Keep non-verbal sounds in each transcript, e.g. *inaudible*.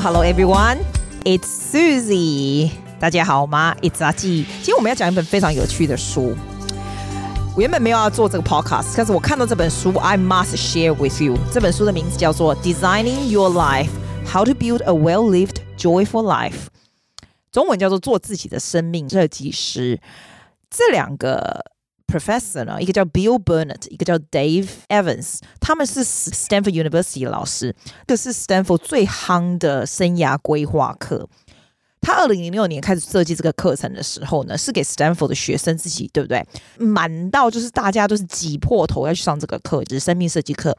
Hello, everyone. It's Susie. 大家好吗？It's 阿纪。今天我们要讲一本非常有趣的书。我原本没有要做这个 podcast，但是我看到这本书，I must share with you。这本书的名字叫做《Designing Your Life: How to Build a Well-Lived, Joyful Life》，中文叫做《做自己的生命设计师》。这两个。Professor 呢，一个叫 Bill Burnett，一个叫 Dave Evans，他们是 Stanford University 的老师。这是 Stanford 最夯的生涯规划课。他二零零六年开始设计这个课程的时候呢，是给 Stanford 的学生自己，对不对？满到就是大家都是挤破头要去上这个课，就是生命设计课。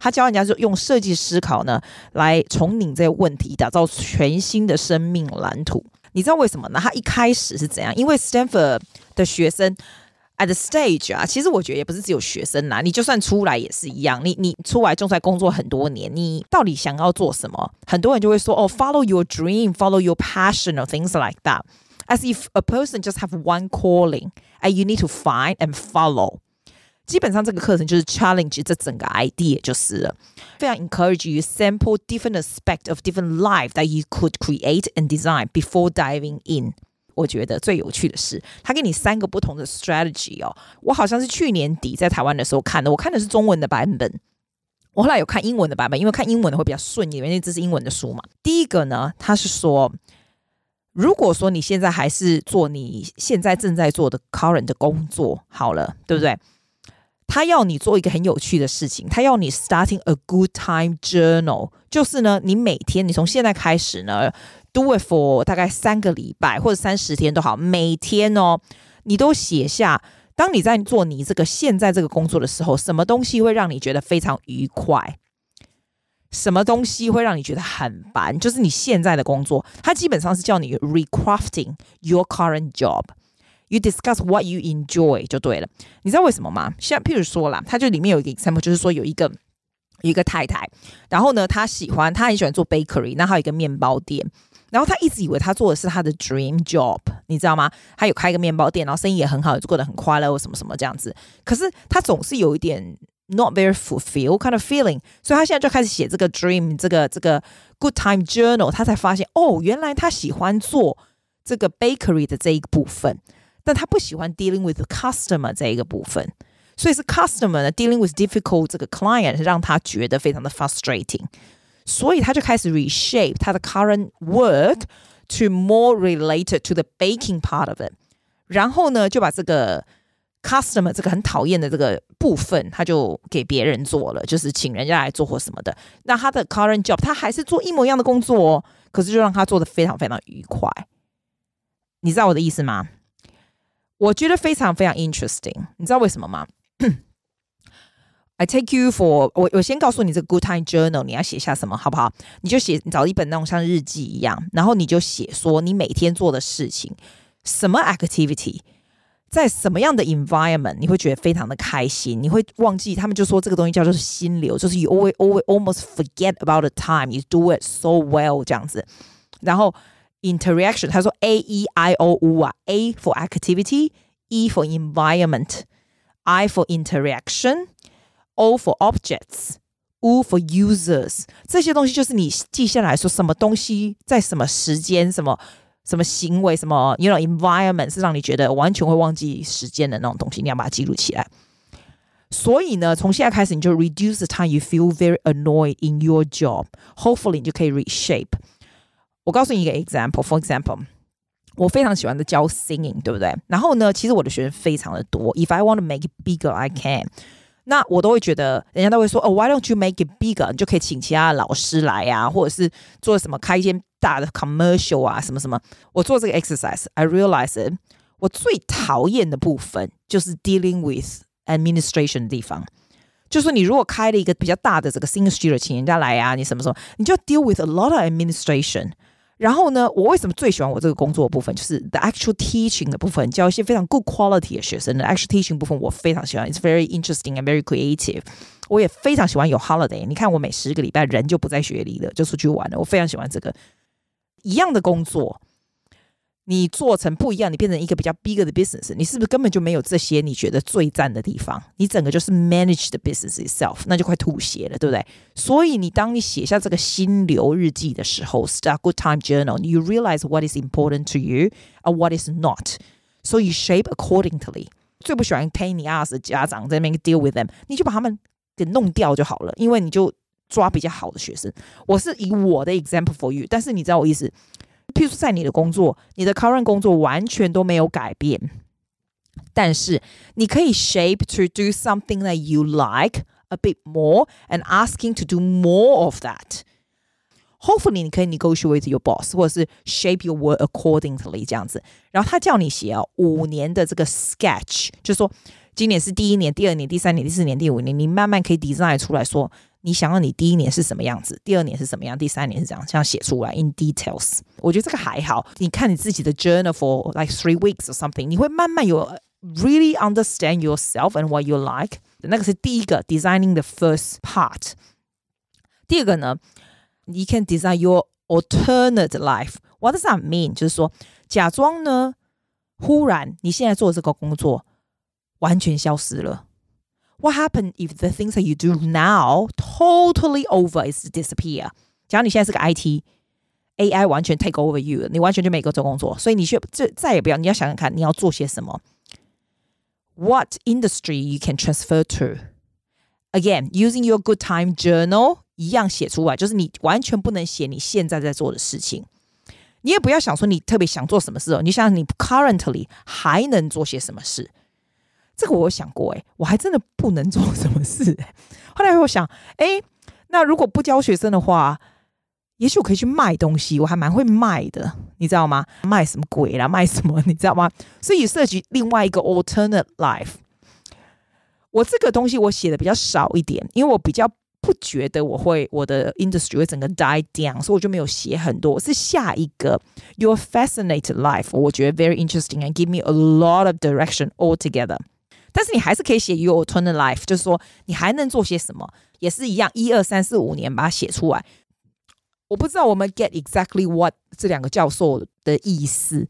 他教人家就用设计思考呢，来从你这些问题，打造全新的生命蓝图。你知道为什么呢？他一开始是怎样？因为 Stanford 的学生。At the stage 啊，其实我觉得也不是只有学生呐，你就算出来也是一样。你你出来就算工作很多年，你到底想要做什么？很多人就会说哦，follow your dream, follow your passion or things like that, as if a person just have one calling and you need to find and follow。基本上这个课程就是 challenge 这整个 idea 就是了，非常 encourage you sample different aspect of different life that you could create and design before diving in。 我觉得最有趣的是，他给你三个不同的 strategy 哦。我好像是去年底在台湾的时候看的，我看的是中文的版本。我后来有看英文的版本，因为看英文的会比较顺，因为这是英文的书嘛。第一个呢，他是说，如果说你现在还是做你现在正在做的 current 的工作，好了，对不对？他要你做一个很有趣的事情，他要你 starting a good time journal，就是呢，你每天，你从现在开始呢。Do it for 大概三个礼拜或者三十天都好，每天哦，你都写下，当你在做你这个现在这个工作的时候，什么东西会让你觉得非常愉快？什么东西会让你觉得很烦？就是你现在的工作，它基本上是叫你 recrafting your current job。You discuss what you enjoy 就对了。你知道为什么吗？像譬如说啦，它就里面有一个 example，就是说有一个有一个太太，然后呢，她喜欢，她很喜欢做 bakery，那还有一个面包店。然后他一直以为他做的是他的 dream job，你知道吗？他有开一个面包店，然后生意也很好，也过得很快乐，什么什么这样子。可是他总是有一点 not very fulfilled kind of feeling，所以他现在就开始写这个 dream，这个这个 good time journal。他才发现，哦，原来他喜欢做这个 bakery 的这一部分，但他不喜欢 dealing with the customer 这一个部分。所以是 customer 呢 dealing with difficult 这个 client 让他觉得非常的 frustrating。所以他就开始 reshape 他的 current work to more related to the baking part of it，然后呢就把这个 customer 这个很讨厌的这个部分，他就给别人做了，就是请人家来做或什么的。那他的 current job 他还是做一模一样的工作，可是就让他做得非常非常愉快。你知道我的意思吗？我觉得非常非常 interesting。你知道为什么吗？I take you for 我我先告诉你这个 good time journal 你要写下什么好不好？你就写找一本那种像日记一样，然后你就写说你每天做的事情，什么 activity，在什么样的 environment 你会觉得非常的开心，你会忘记他们就说这个东西叫做心流，就是 you always always almost forget about the time you do it so well 这样子。然后 interaction 他说 A E I O U 啊，A for activity，E for environment，I for interaction。 O for objects, U for users，这些东西就是你记下来说什么东西在什么时间、什么什么行为、什么 you know environment 是让你觉得完全会忘记时间的那种东西，你要把它记录起来。所以呢，从现在开始你就 reduce the time you feel very annoyed in your job. Hopefully 你就可以 reshape。我告诉你一个 example，for example，我非常喜欢的教 singing，对不对？然后呢，其实我的学生非常的多。If I want to make it bigger, I can。 那我都会觉得，人家都会说，哦，Why don't you make it bigger？你就可以请其他老师来啊，或者是做什么开一间大的 commercial 啊，什么什么。我做这个 exercise，I realize it, 我最讨厌的部分就是 dealing with administration 的地方。就是说，你如果开了一个比较大的这个 singing studio，请人家来啊，你什么时候你就 deal with a lot of administration。然后呢，我为什么最喜欢我这个工作的部分，就是 the actual teaching 的部分，教一些非常 good quality 的学生的 actual teaching 部分，我非常喜欢，it's very interesting and very creative。我也非常喜欢有 holiday，你看我每十个礼拜人就不在学里了，就出去玩了，我非常喜欢这个一样的工作。你做成不一样，你变成一个比较 bigger 的 business，你是不是根本就没有这些你觉得最赞的地方？你整个就是 manage the business itself，那就快吐血了，对不对？所以你当你写下这个心流日记的时候，start good time journal，you realize what is important to you and what is not，so you shape accordingly。最不喜欢 pain the ass 的家长在那边 deal with them，你就把他们给弄掉就好了，因为你就抓比较好的学生。我是以我的 example for you，但是你知道我意思。譬如说，在你的工作，你的 current 工作完全都没有改变，但是你可以 shape to do something that you like a bit more and asking to do more of that. Hopefully，你可以 negotiate with your boss，或者是 shape your work accordingly 这样子。然后他叫你写哦五年的这个 sketch，就是说今年是第一年、第二年、第三年、第四年、第五年，你慢慢可以 design 出来说。 你想要你第一年是什么样子，第二年是什么样，第三年是这样，这样写出来 in details。我觉得这个还好。你看你自己的 journal for like three weeks or something，你会慢慢有 really understand yourself and what you like。那个是第一个 designing the first part。第二个呢，you can design your alternate life。What does that mean？就是说，假装呢，忽然你现在做这个工作完全消失了。What happens if the things that you do now totally over is disappear？假如你现在是个 IT，AI 完全 take over you，你完全就没个做工作，所以你却这再也不要，你要想想看你要做些什么。What industry you can transfer to? Again, using your good time journal 一样写出来，就是你完全不能写你现在在做的事情。你也不要想说你特别想做什么事哦，你想你 currently 还能做些什么事。 这个我有想过，诶，我还真的不能做什么事。后来我想，诶，那如果不教学生的话，也许我可以去卖东西，我还蛮会卖的，你知道吗？卖什么鬼啦？卖什么？*laughs* 你知道吗？所以涉及另外一个 alternate life。我这个东西我写的比较少一点，因为我比较不觉得我会我的 industry 会整个 die down，所以我就没有写很多。是下一个 your fascinated life，我觉得 very interesting and give me a lot of direction altogether。但是你还是可以写 your alternate life，就是说你还能做些什么，也是一样，一二三四五年把它写出来。我不知道我们 get exactly what 这两个教授的意思。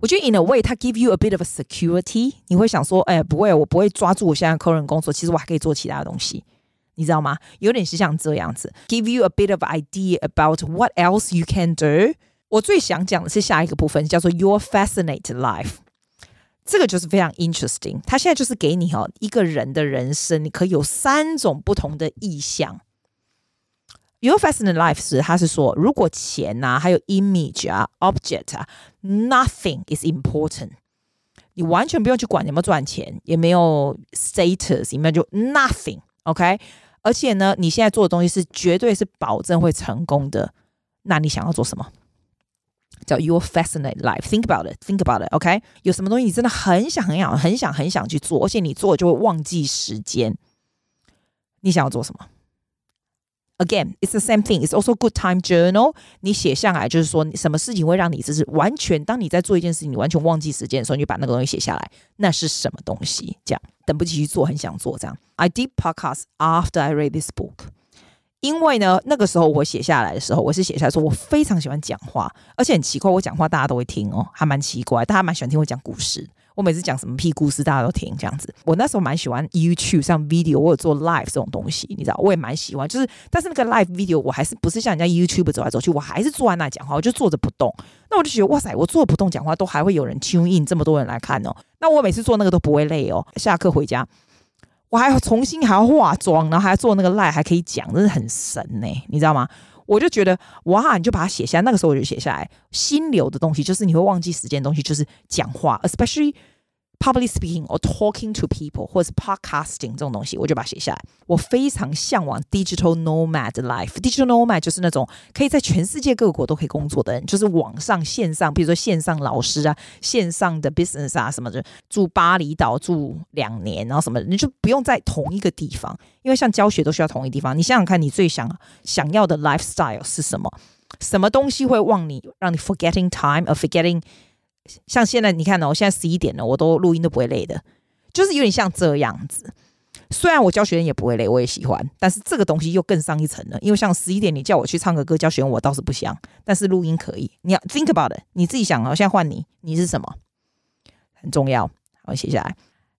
我觉得 in a way，他 give you a bit of a security，你会想说，哎，不会，我不会抓住我现在 current 工作，其实我还可以做其他的东西，你知道吗？有点是像这样子，give you a bit of idea about what else you can do。我最想讲的是下一个部分，叫做 your fascinated life。 这个就是非常 interesting。他现在就是给你哦，一个人的人生，你可以有三种不同的意向。Your fascinating life 是，他是说，如果钱啊，还有 image 啊，object 啊，nothing is important。你完全不用去管有没有赚钱，也没有 status，也没有就 nothing。OK，而且呢，你现在做的东西是绝对是保证会成功的。那你想要做什么？叫 Your fascinating life. Think about it. Think about it. OK，有什么东西你真的很想、很想、很想、很想去做，而且你做就会忘记时间。你想要做什么？Again, it's the same thing. It's also good time journal. 你写下来就是说，什么事情会让你就是完全，当你在做一件事情，你完全忘记时间的时候，你就把那个东西写下来。那是什么东西？这样等不及去做，很想做这样。I did podcast after I read this book. 因为呢，那个时候我写下来的时候，我是写下来说我非常喜欢讲话，而且很奇怪，我讲话大家都会听哦，还蛮奇怪，大家蛮喜欢听我讲故事。我每次讲什么屁故事，大家都听这样子。我那时候蛮喜欢 YouTube 上 video，我有做 live 这种东西，你知道，我也蛮喜欢。就是，但是那个 live video 我还是不是像人家 YouTube 走来走去，我还是坐在那讲话，我就坐着不动。那我就觉得哇塞，我坐着不动讲话都还会有人 tune in，这么多人来看哦。那我每次做那个都不会累哦，下课回家。我还要重新还要化妆，然后还要做那个赖还可以讲，真是很神呢，你知道吗？我就觉得哇，你就把它写下，那个时候我就写下来，心流的东西就是你会忘记时间的东西，就是讲话，especially。Public speaking or talking to people，或者是 podcasting 这种东西，我就把它写下来。我非常向往 digital nomad life。digital nomad 就是那种可以在全世界各国都可以工作的人，就是网上线上，比如说线上老师啊，线上的 business 啊什么的，住巴厘岛住两年，然后什么，你就不用在同一个地方，因为像教学都需要同一地方。你想想看，你最想想要的 lifestyle 是什么？什么东西会忘你，让你 forgetting time or forgetting？像现在你看呢，我现在十一点了，我都录音都不会累的，就是有点像这样子。虽然我教学生也不会累，我也喜欢，但是这个东西又更上一层了。因为像十一点你叫我去唱个歌教学生，我倒是不想，但是录音可以。你要 think about it，你自己想哦。现在换你，你是什么？很重要，我，写下来。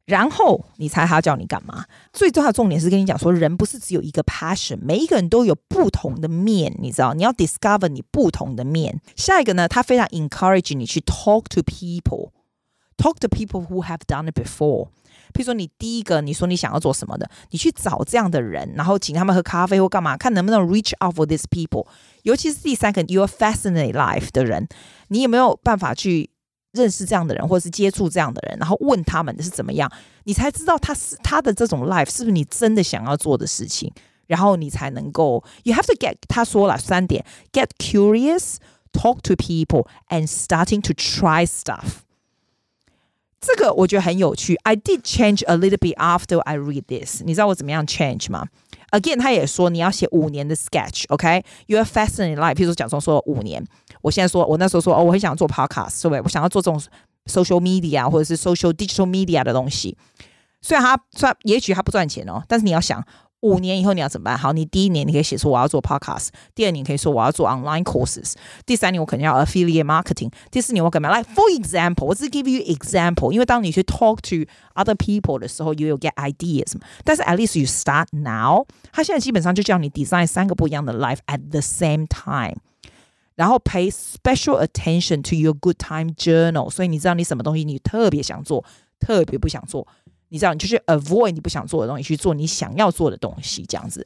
然后你猜他叫你干嘛？最重要的重点是跟你讲说，人不是只有一个 passion，每一个人都有不同的面，你知道？你要 discover 你不同的面。下一个呢，他非常 encourage 你去 talk to people，talk to people who have done it before。譬如说，你第一个你说你想要做什么的，你去找这样的人，然后请他们喝咖啡或干嘛，看能不能 reach out for these people。尤其是第三个，you are fascinated life 的人，你有没有办法去？认识这样的人，或者是接触这样的人，然后问他们是怎么样，你才知道他是他的这种 life 是不是你真的想要做的事情，然后你才能够。You have to get 他说了三点：get curious, talk to people, and starting to try stuff。这个我觉得很有趣。I did change a little bit after I read this。你知道我怎么样 change 吗？Again，他也说你要写五年的 sketch，OK？You、are fascinating life。譬如说，假装说五年，我现在说，我那时候说，哦，我很想做 podcast，对不对？我想要做这种 social media 或者是 social digital media 的东西。虽然他虽然也许他不赚钱哦，但是你要想。五年以后你要怎么办？好，你第一年你可以写出我要做 podcast，第二年可以说我要做 online courses，第三年我可能要 affiliate marketing，第四年我干嘛？来，for example，我只 give you example，因为当你去 talk to other people 的时候，you will get ideas。但是 at least you start now。他现在基本上就叫你 design 三个不一样的 life at the same time，然后 pay special attention to your good time journal。所以你知道你什么东西你特别想做，特别不想做。 你知道，你就是 avoid 你不想做的东西，去做你想要做的东西，这样子。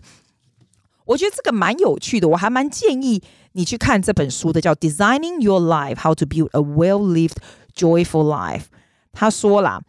我觉得这个蛮有趣的，我还蛮建议你去看这本书的，叫《Designing Your Life: How to Build a Well-Lived, Joyful Life》。他说啦，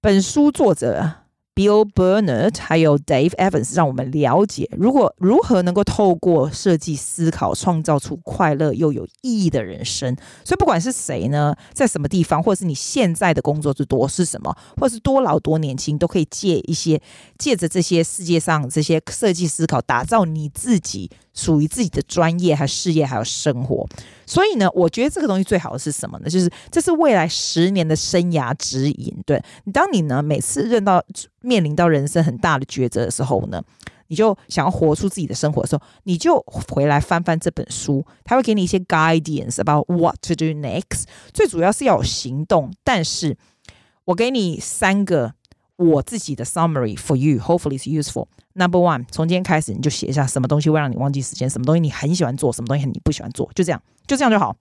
本书作者。Bill Burnett 还有 Dave Evans 让我们了解，如果如何能够透过设计思考，创造出快乐又有意义的人生。所以不管是谁呢，在什么地方，或者是你现在的工作之多是什么，或者是多老多年轻，都可以借一些借着这些世界上这些设计思考，打造你自己属于自己的专业、还有事业还有生活。所以呢，我觉得这个东西最好的是什么呢？就是这是未来十年的生涯指引。对，当你呢每次认到面临到人生很大的抉择的时候呢，你就想要活出自己的生活的时候，你就回来翻翻这本书，它会给你一些 guidance about what to do next。最主要是要有行动，但是我给你三个我自己的 summary for you，hopefully it's useful。Number one，从今天开始你就写一下什么东西会让你忘记时间，什么东西你很喜欢做，什么东西你不喜欢做，就这样，就这样就好。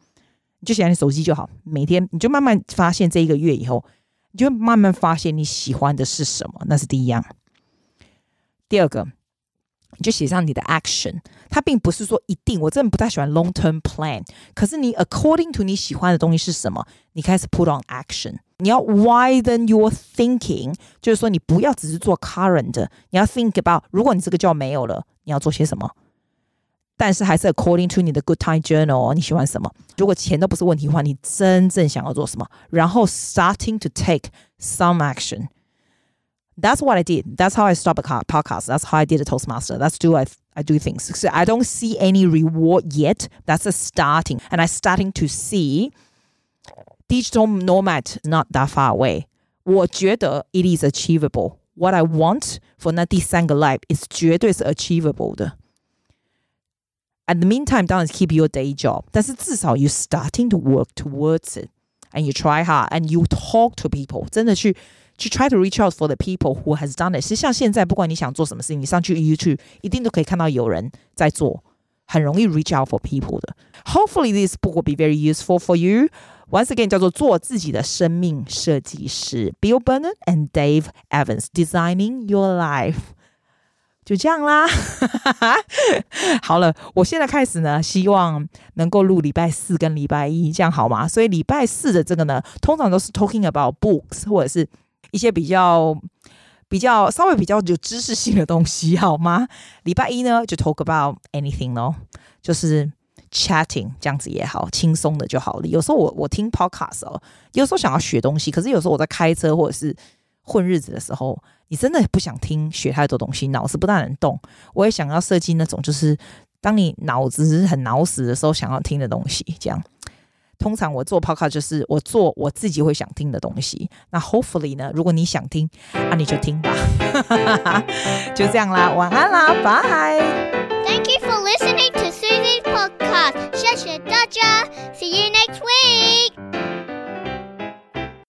你就写在你手机就好，每天你就慢慢发现这一个月以后，你就慢慢发现你喜欢的是什么，那是第一样。第二个，你就写上你的 action，它并不是说一定，我真的不太喜欢 long term plan，可是你 according to 你喜欢的东西是什么，你开始 put on action。你要 widen your thinking，就是说你不要只是做 current，你要 think about，如果你这个 job 没有了，你要做些什么？但是还是 according to 你的 good time journal，你喜欢什么？如果钱都不是问题的话，你真正想要做什么？然后 starting to take some action。That's what I did. That's how I start a podcast. That's how I did a Toastmaster. That's do I I do things. So I don't see any reward yet. That's a starting, and I starting to see. Digital nomad not that far away，我觉得 it is achievable。What I want for 那第三个 life is 绝对是 achievable 的。At the meantime，当然 keep your day job，但是至少 you starting to work towards it，and you try hard，and you talk to people，真的去 去 try to reach out for the people who has done it。其实像现在，不管你想做什么事情，你上去 YouTube 一定都可以看到有人在做，很容易 reach out for people 的。Hopefully this book will be very useful for you。Once again，叫做做自己的生命设计师，Bill Burnett and Dave Evans Designing Your Life，就这样啦。好了，我现在开始呢，希望能够录礼拜四跟礼拜一，这样好吗？所以礼拜四的这个呢，通常都是 talking *laughs* about books 或者是 一些比较比较稍微比较有知识性的东西，*laughs* 好吗？礼拜一呢，就 talk about anything 咯，就是。Chatting 这样子也好，轻松的就好了。有时候我我听 podcast 哦，有时候想要学东西，可是有时候我在开车或者是混日子的时候，你真的不想听学太多东西，脑子不大能动。我也想要设计那种，就是当你脑子很脑死的时候，想要听的东西。这样，通常我做 Podcast 就是我做我自己会想听的东西。那 hopefully 呢，如果你想听，那你就听吧。哈哈哈哈，就这样啦，晚安啦，拜拜。Thank you for listening to